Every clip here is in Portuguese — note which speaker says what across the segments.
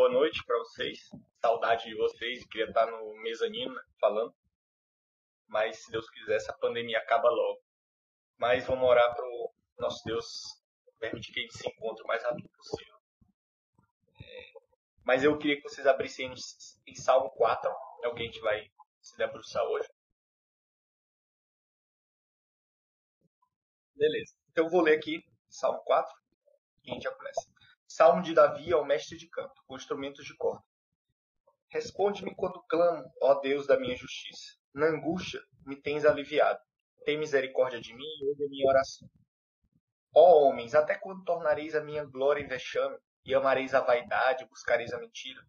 Speaker 1: boa noite para vocês. Saudade de vocês, queria estar no mezanino né, falando. Mas se Deus quiser, essa pandemia acaba logo. Mas vamos orar para o nosso Deus permitir que a gente se encontre o mais rápido possível. É, mas eu queria que vocês abrissem em Salmo 4, é o que a gente vai se debruçar hoje. Beleza. Então eu vou ler aqui Salmo 4 e a gente já começa. Salmo de Davi ao mestre de canto, com instrumentos de corda. Responde-me quando clamo, ó Deus da minha justiça. Na angústia me tens aliviado. Tem misericórdia de mim e ouve a minha oração. Ó homens, até quando tornareis a minha glória em vexame, e amareis a vaidade, e buscareis a mentira?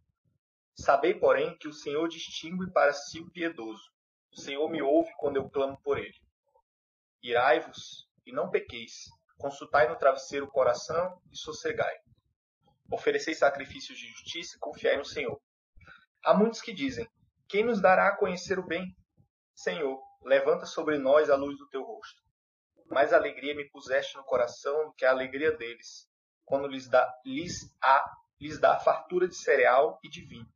Speaker 1: Sabei, porém, que o Senhor distingue para si o piedoso. O Senhor me ouve quando eu clamo por ele. Irai-vos e não pequeis. Consultai no travesseiro o coração e sossegai. Ofereceis sacrifícios de justiça e confiai no Senhor. Há muitos que dizem: Quem nos dará a conhecer o bem? Senhor, levanta sobre nós a luz do teu rosto. Mais alegria me puseste no coração do que a alegria deles, quando lhes dá, lhes, a, lhes dá fartura de cereal e de vinho.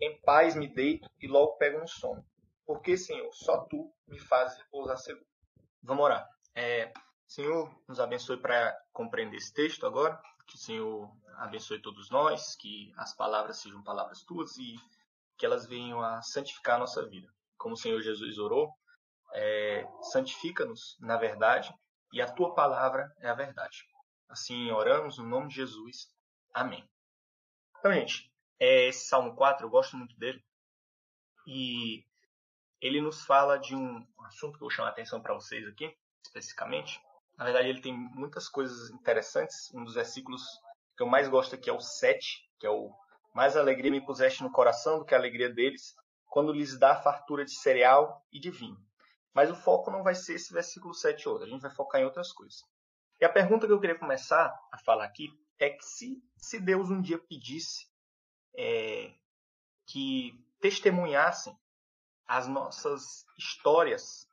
Speaker 1: Em paz me deito e logo pego no sono. Porque, Senhor, só tu me fazes repousar seguro. Vamos orar. É, Senhor, nos abençoe para compreender esse texto agora. Que o Senhor abençoe todos nós, que as palavras sejam palavras tuas e que elas venham a santificar a nossa vida. Como o Senhor Jesus orou, é, santifica-nos na verdade e a tua palavra é a verdade. Assim oramos no nome de Jesus. Amém. Então, gente, é, esse Salmo 4, eu gosto muito dele. E ele nos fala de um assunto que eu vou chamar a atenção para vocês aqui, especificamente, na verdade, ele tem muitas coisas interessantes. Um dos versículos que eu mais gosto aqui é o 7, que é o mais alegria me puseste no coração do que a alegria deles, quando lhes dá fartura de cereal e de vinho. Mas o foco não vai ser esse versículo 7 hoje, a gente vai focar em outras coisas. E a pergunta que eu queria começar a falar aqui é que se, se Deus um dia pedisse é, que testemunhassem as nossas histórias,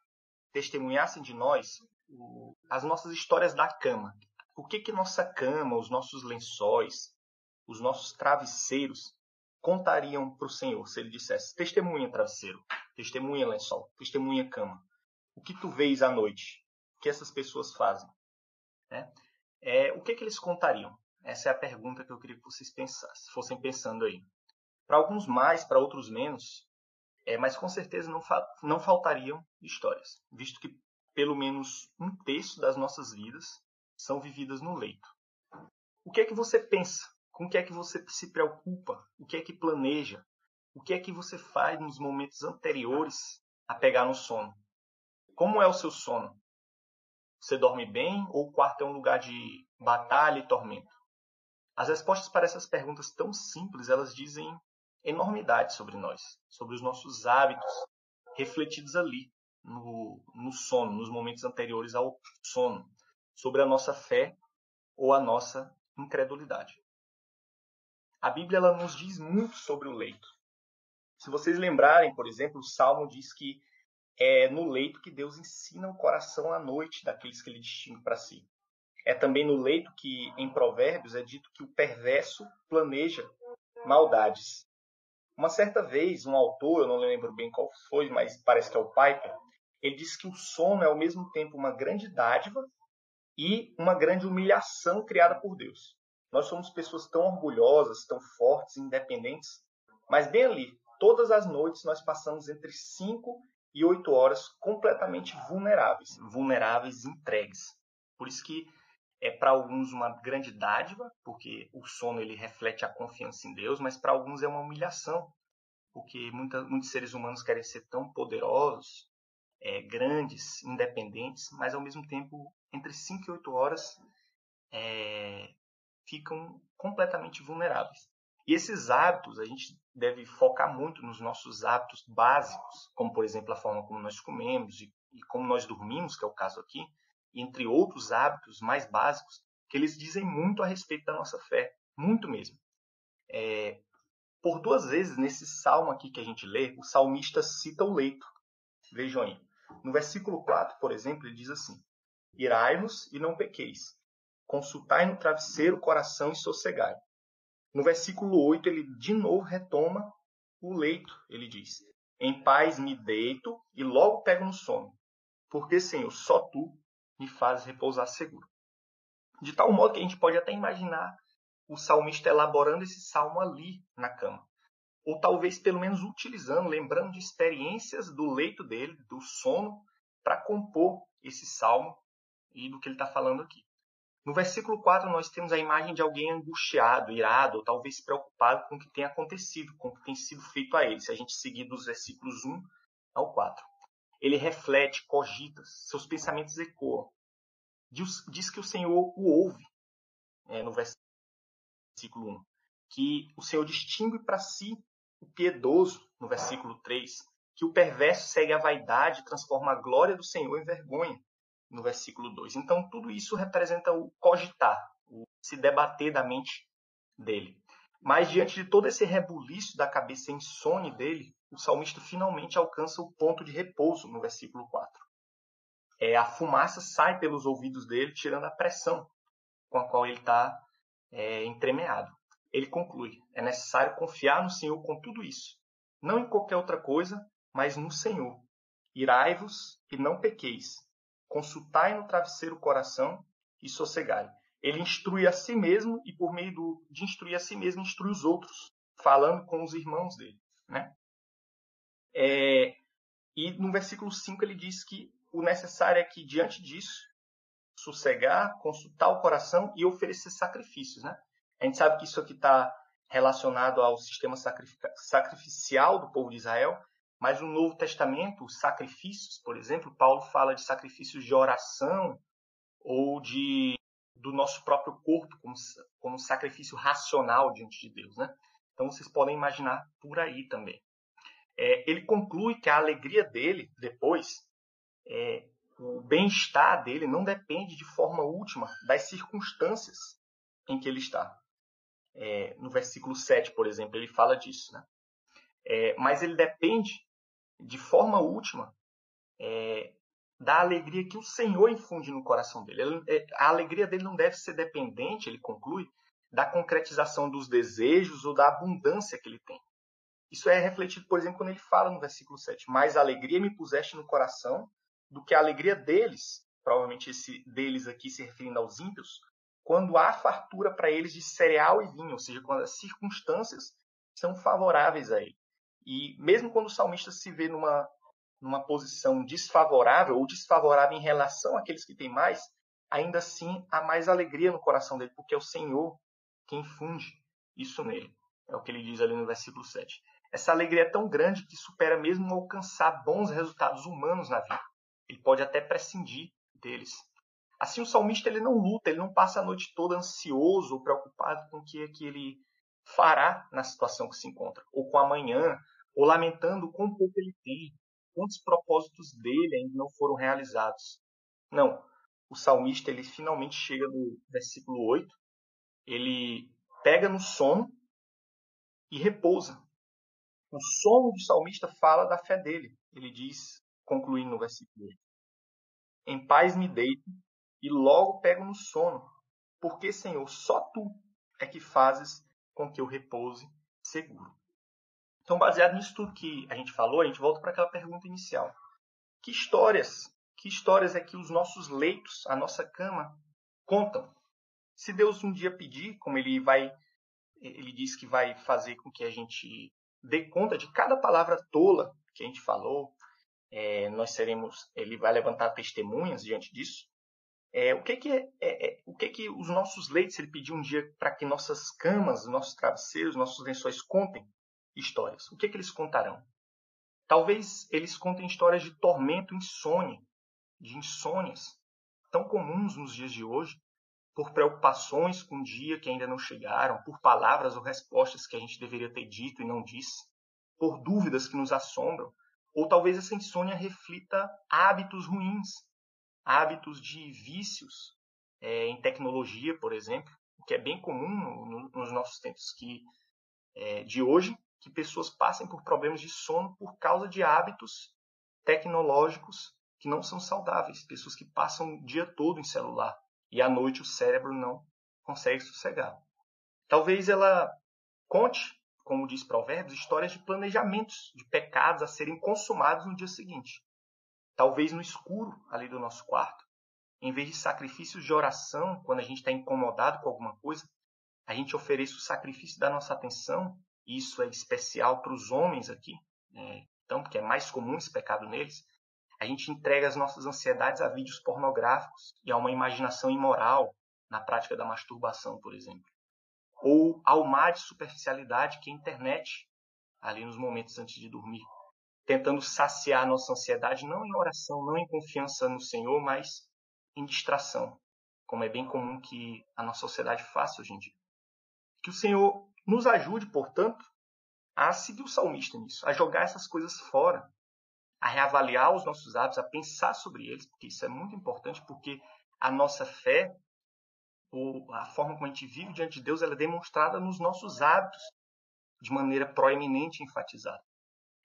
Speaker 1: testemunhassem de nós as nossas histórias da cama. O que que nossa cama, os nossos lençóis, os nossos travesseiros contariam para o Senhor se ele dissesse: testemunha travesseiro, testemunha lençol, testemunha cama. O que tu vês à noite? O que essas pessoas fazem? É, é, o que que eles contariam? Essa é a pergunta que eu queria que vocês pensassem, fossem pensando aí. Para alguns mais, para outros menos, é, mas com certeza não, fa não faltariam histórias, visto que pelo menos um terço das nossas vidas são vividas no leito. O que é que você pensa? Com o que é que você se preocupa? O que é que planeja? O que é que você faz nos momentos anteriores a pegar no sono? Como é o seu sono? Você dorme bem ou o quarto é um lugar de batalha e tormento? As respostas para essas perguntas tão simples, elas dizem enormidade sobre nós, sobre os nossos hábitos refletidos ali, no, no sono, nos momentos anteriores ao sono, sobre a nossa fé ou a nossa incredulidade. A Bíblia ela nos diz muito sobre o leito. Se vocês lembrarem, por exemplo, o Salmo diz que é no leito que Deus ensina o coração à noite daqueles que ele distingue para si. É também no leito que, em Provérbios, é dito que o perverso planeja maldades. Uma certa vez, um autor, eu não lembro bem qual foi, mas parece que é o Piper, ele diz que o sono é ao mesmo tempo uma grande dádiva e uma grande humilhação criada por Deus. Nós somos pessoas tão orgulhosas, tão fortes, independentes, mas bem ali, todas as noites nós passamos entre 5 e 8 horas completamente vulneráveis, vulneráveis, entregues. Por isso que é para alguns uma grande dádiva, porque o sono ele reflete a confiança em Deus, mas para alguns é uma humilhação, porque muita, muitos seres humanos querem ser tão poderosos, é, grandes, independentes, mas ao mesmo tempo, entre 5 e 8 horas, é, ficam completamente vulneráveis. E esses hábitos, a gente deve focar muito nos nossos hábitos básicos, como, por exemplo, a forma como nós comemos e, e como nós dormimos, que é o caso aqui, entre outros hábitos mais básicos, que eles dizem muito a respeito da nossa fé, muito mesmo. É, por duas vezes nesse salmo aqui que a gente lê, o salmista cita o leito. Vejam aí. No versículo 4, por exemplo, ele diz assim: Irai-vos e não pequeis. Consultai no travesseiro o coração e sossegai. No versículo 8, ele de novo retoma o leito. Ele diz: Em paz me deito e logo pego no sono, porque, Senhor, só tu me fazes repousar seguro. De tal modo que a gente pode até imaginar o salmista elaborando esse salmo ali na cama. Ou talvez pelo menos utilizando, lembrando de experiências do leito dele, do sono, para compor esse salmo e do que ele está falando aqui. No versículo 4, nós temos a imagem de alguém angustiado, irado, ou talvez preocupado com o que tem acontecido, com o que tem sido feito a ele, se a gente seguir dos versículos 1 ao 4. Ele reflete, cogita, seus pensamentos ecoam. Diz, diz que o Senhor o ouve, é, no versículo 1. Que o Senhor distingue para si o piedoso, no versículo 3. Que o perverso segue a vaidade e transforma a glória do Senhor em vergonha, no versículo 2. Então, tudo isso representa o cogitar, o se debater da mente dele. Mas, diante de todo esse rebuliço da cabeça insone dele, o salmista finalmente alcança o ponto de repouso, no versículo 4. É, a fumaça sai pelos ouvidos dele, tirando a pressão com a qual ele está é, entremeado. Ele conclui: é necessário confiar no Senhor com tudo isso, não em qualquer outra coisa, mas no Senhor. Irai-vos e não pequeis, consultai no travesseiro o coração e sossegai. Ele instrui a si mesmo e, por meio do, de instruir a si mesmo, instrui os outros, falando com os irmãos dele. Né? É, e no versículo 5 ele diz que o necessário é que, diante disso, sossegar, consultar o coração e oferecer sacrifícios. Né? A gente sabe que isso aqui está relacionado ao sistema sacrificial do povo de Israel, mas no Novo Testamento, os sacrifícios, por exemplo, Paulo fala de sacrifícios de oração ou de do nosso próprio corpo como, como sacrifício racional diante de Deus, né? Então vocês podem imaginar por aí também. É, ele conclui que a alegria dele depois, é, o bem-estar dele não depende de forma última das circunstâncias em que ele está. É, no versículo 7, por exemplo, ele fala disso. Né? É, mas ele depende de forma última, é, da alegria que o Senhor infunde no coração dele. Ele, é, a alegria dele não deve ser dependente, ele conclui, da concretização dos desejos ou da abundância que ele tem. Isso é refletido, por exemplo, quando ele fala no versículo 7: Mais alegria me puseste no coração do que a alegria deles, provavelmente esse deles aqui se referindo aos ímpios, quando há fartura para eles de cereal e vinho, ou seja, quando as circunstâncias são favoráveis a ele. E mesmo quando o salmista se vê numa, numa posição desfavorável ou desfavorável em relação àqueles que têm mais, ainda assim há mais alegria no coração dele, porque é o Senhor quem funde isso nele. É o que ele diz ali no versículo 7. Essa alegria é tão grande que supera mesmo alcançar bons resultados humanos na vida. Ele pode até prescindir deles. Assim, o salmista ele não luta, ele não passa a noite toda ansioso preocupado com o que é que ele fará na situação que se encontra, ou com amanhã, ou lamentando quão pouco ele tem, quantos propósitos dele ainda não foram realizados. Não. O salmista ele finalmente chega no versículo 8, ele pega no sono e repousa. O sono do salmista fala da fé dele. Ele diz, concluindo no versículo 8: Em paz me deito e logo pego no sono, porque, Senhor, só tu é que fazes com que eu repouse seguro. Então, baseado nisso tudo que a gente falou, a gente volta para aquela pergunta inicial. Que histórias, que histórias é que os nossos leitos, a nossa cama, contam? Se Deus um dia pedir, como ele vai, ele diz que vai fazer com que a gente dê conta de cada palavra tola que a gente falou, é, nós seremos, ele vai levantar testemunhas diante disso. É, o que que é, é, é o que que os nossos leitos ele pediu um dia para que nossas camas, nossos travesseiros, nossos lençóis contem? histórias. O que, que eles contarão? Talvez eles contem histórias de tormento, insônia, de insônias, tão comuns nos dias de hoje, por preocupações com o dia que ainda não chegaram, por palavras ou respostas que a gente deveria ter dito e não disse, por dúvidas que nos assombram, ou talvez essa insônia reflita hábitos ruins, hábitos de vícios é, em tecnologia, por exemplo, o que é bem comum no, no, nos nossos tempos que, é, de hoje, que pessoas passem por problemas de sono por causa de hábitos tecnológicos que não são saudáveis. Pessoas que passam o dia todo em celular e à noite o cérebro não consegue sossegar. Talvez ela conte, como diz Provérbios, histórias de planejamentos, de pecados a serem consumados no dia seguinte. Talvez no escuro ali do nosso quarto, em vez de sacrifícios de oração, quando a gente está incomodado com alguma coisa, a gente ofereça o sacrifício da nossa atenção, isso é especial para os homens aqui, né? então, porque é mais comum esse pecado neles, a gente entrega as nossas ansiedades a vídeos pornográficos e a uma imaginação imoral na prática da masturbação, por exemplo. Ou ao mar de superficialidade que é a internet, ali nos momentos antes de dormir. Tentando saciar nossa ansiedade não em oração, não em confiança no Senhor, mas em distração, como é bem comum que a nossa sociedade faça hoje em dia. Que o Senhor nos ajude, portanto, a seguir o salmista nisso, a jogar essas coisas fora, a reavaliar os nossos hábitos, a pensar sobre eles, porque isso é muito importante, porque a nossa fé, ou a forma como a gente vive diante de Deus, ela é demonstrada nos nossos hábitos, de maneira proeminente enfatizada.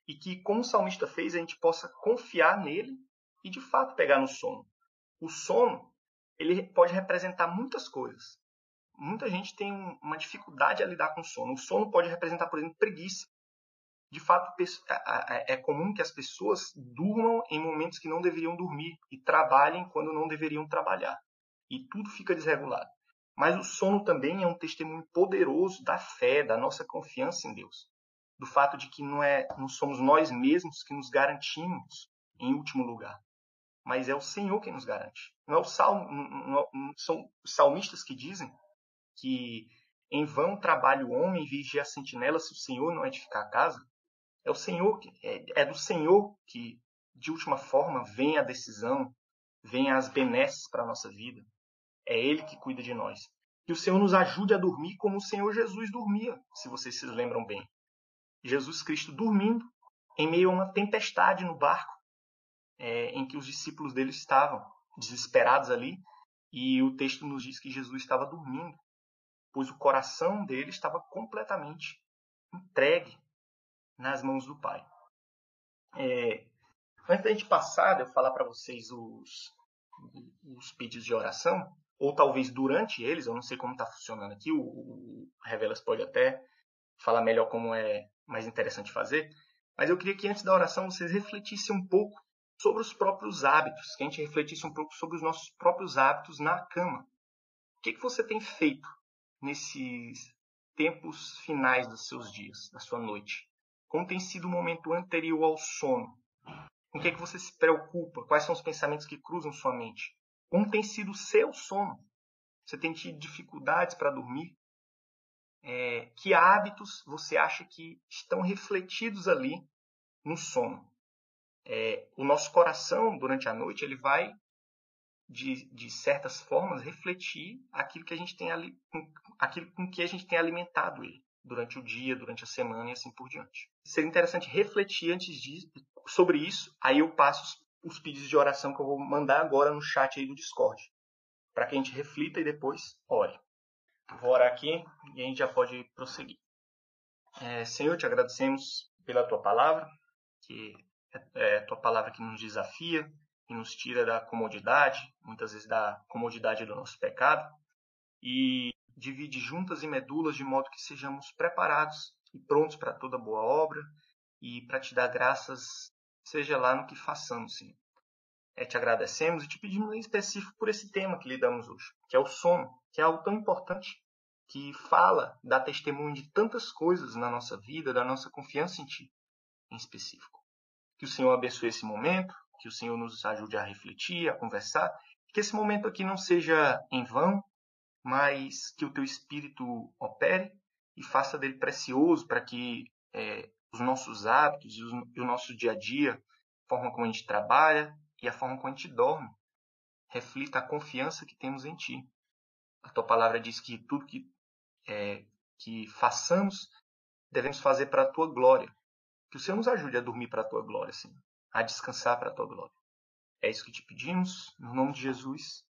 Speaker 1: E que, como o salmista fez, a gente possa confiar nele e, de fato, pegar no sono. O sono, ele pode representar muitas coisas. Muita gente tem uma dificuldade a lidar com o sono. O sono pode representar, por exemplo, preguiça de fato é comum que as pessoas durmam em momentos que não deveriam dormir e trabalhem quando não deveriam trabalhar. E tudo fica desregulado. Mas o sono também é um testemunho poderoso da fé, da nossa confiança em Deus. Do fato de que não, é, não somos nós mesmos que nos garantimos em último lugar. Mas é o Senhor quem nos garante. Não, é o salmo, não, não são os salmistas que dizem que em vão trabalha o homem vigia a sentinela se o Senhor não edificar a casa. É o Senhor, é, é do Senhor que, de última forma, vem a decisão, vem as benesses para a nossa vida. É Ele que cuida de nós. Que o Senhor nos ajude a dormir como o Senhor Jesus dormia, se vocês se lembram bem. Jesus Cristo dormindo em meio a uma tempestade no barco, é, em que os discípulos dele estavam desesperados ali, e o texto nos diz que Jesus estava dormindo, pois o coração dele estava completamente entregue nas mãos do Pai. É, antes da gente passar, eu falar para vocês os, os pedidos de oração, ou talvez durante eles, eu não sei como está funcionando aqui, o, o Revelas pode até falar melhor como é mais interessante fazer, mas eu queria que antes da oração vocês refletissem um pouco sobre os próprios hábitos, que a gente refletisse um pouco sobre os nossos próprios hábitos na cama. O que, que você tem feito nesses tempos finais dos seus dias, da sua noite? Como tem sido o momento anterior ao sono? Com o que, que você se preocupa? Quais são os pensamentos que cruzam sua mente? Como tem sido o seu sono? Você tem tido dificuldades para dormir? É, que hábitos você acha que estão refletidos ali no sono? É, o nosso coração, durante a noite, ele vai, de, de certas formas, refletir aquilo que a gente tem ali, aquilo com que a gente tem alimentado ele durante o dia, durante a semana e assim por diante. Seria interessante refletir antes disso, sobre isso, aí eu passo os pedidos de oração que eu vou mandar agora no chat aí do Discord, para que a gente reflita e depois ore. Vou orar aqui e a gente já pode prosseguir. É, Senhor, te agradecemos pela tua palavra, que é, é a tua palavra que nos desafia e nos tira da comodidade, muitas vezes da comodidade do nosso pecado, e divide juntas e medulas de modo que sejamos preparados e prontos para toda boa obra e para te dar graças, seja lá no que façamos, Senhor. É, te agradecemos e te pedimos em específico por esse tema que lidamos hoje, que é o sono, que é algo tão importante, que fala, dá testemunho de tantas coisas na nossa vida, da nossa confiança em Ti, em específico. Que o Senhor abençoe esse momento, que o Senhor nos ajude a refletir, a conversar, que esse momento aqui não seja em vão, mas que o teu espírito opere e faça dele precioso para que é, os nossos hábitos e, os, e, o nosso dia a dia, a forma como a gente trabalha e a forma como a gente dorme, reflita a confiança que temos em Ti. A Tua palavra diz que tudo que, é, que façamos devemos fazer para a Tua glória. Que o Senhor nos ajude a dormir para a Tua glória, Senhor, a descansar para a Tua glória. É isso que te pedimos, no nome de Jesus.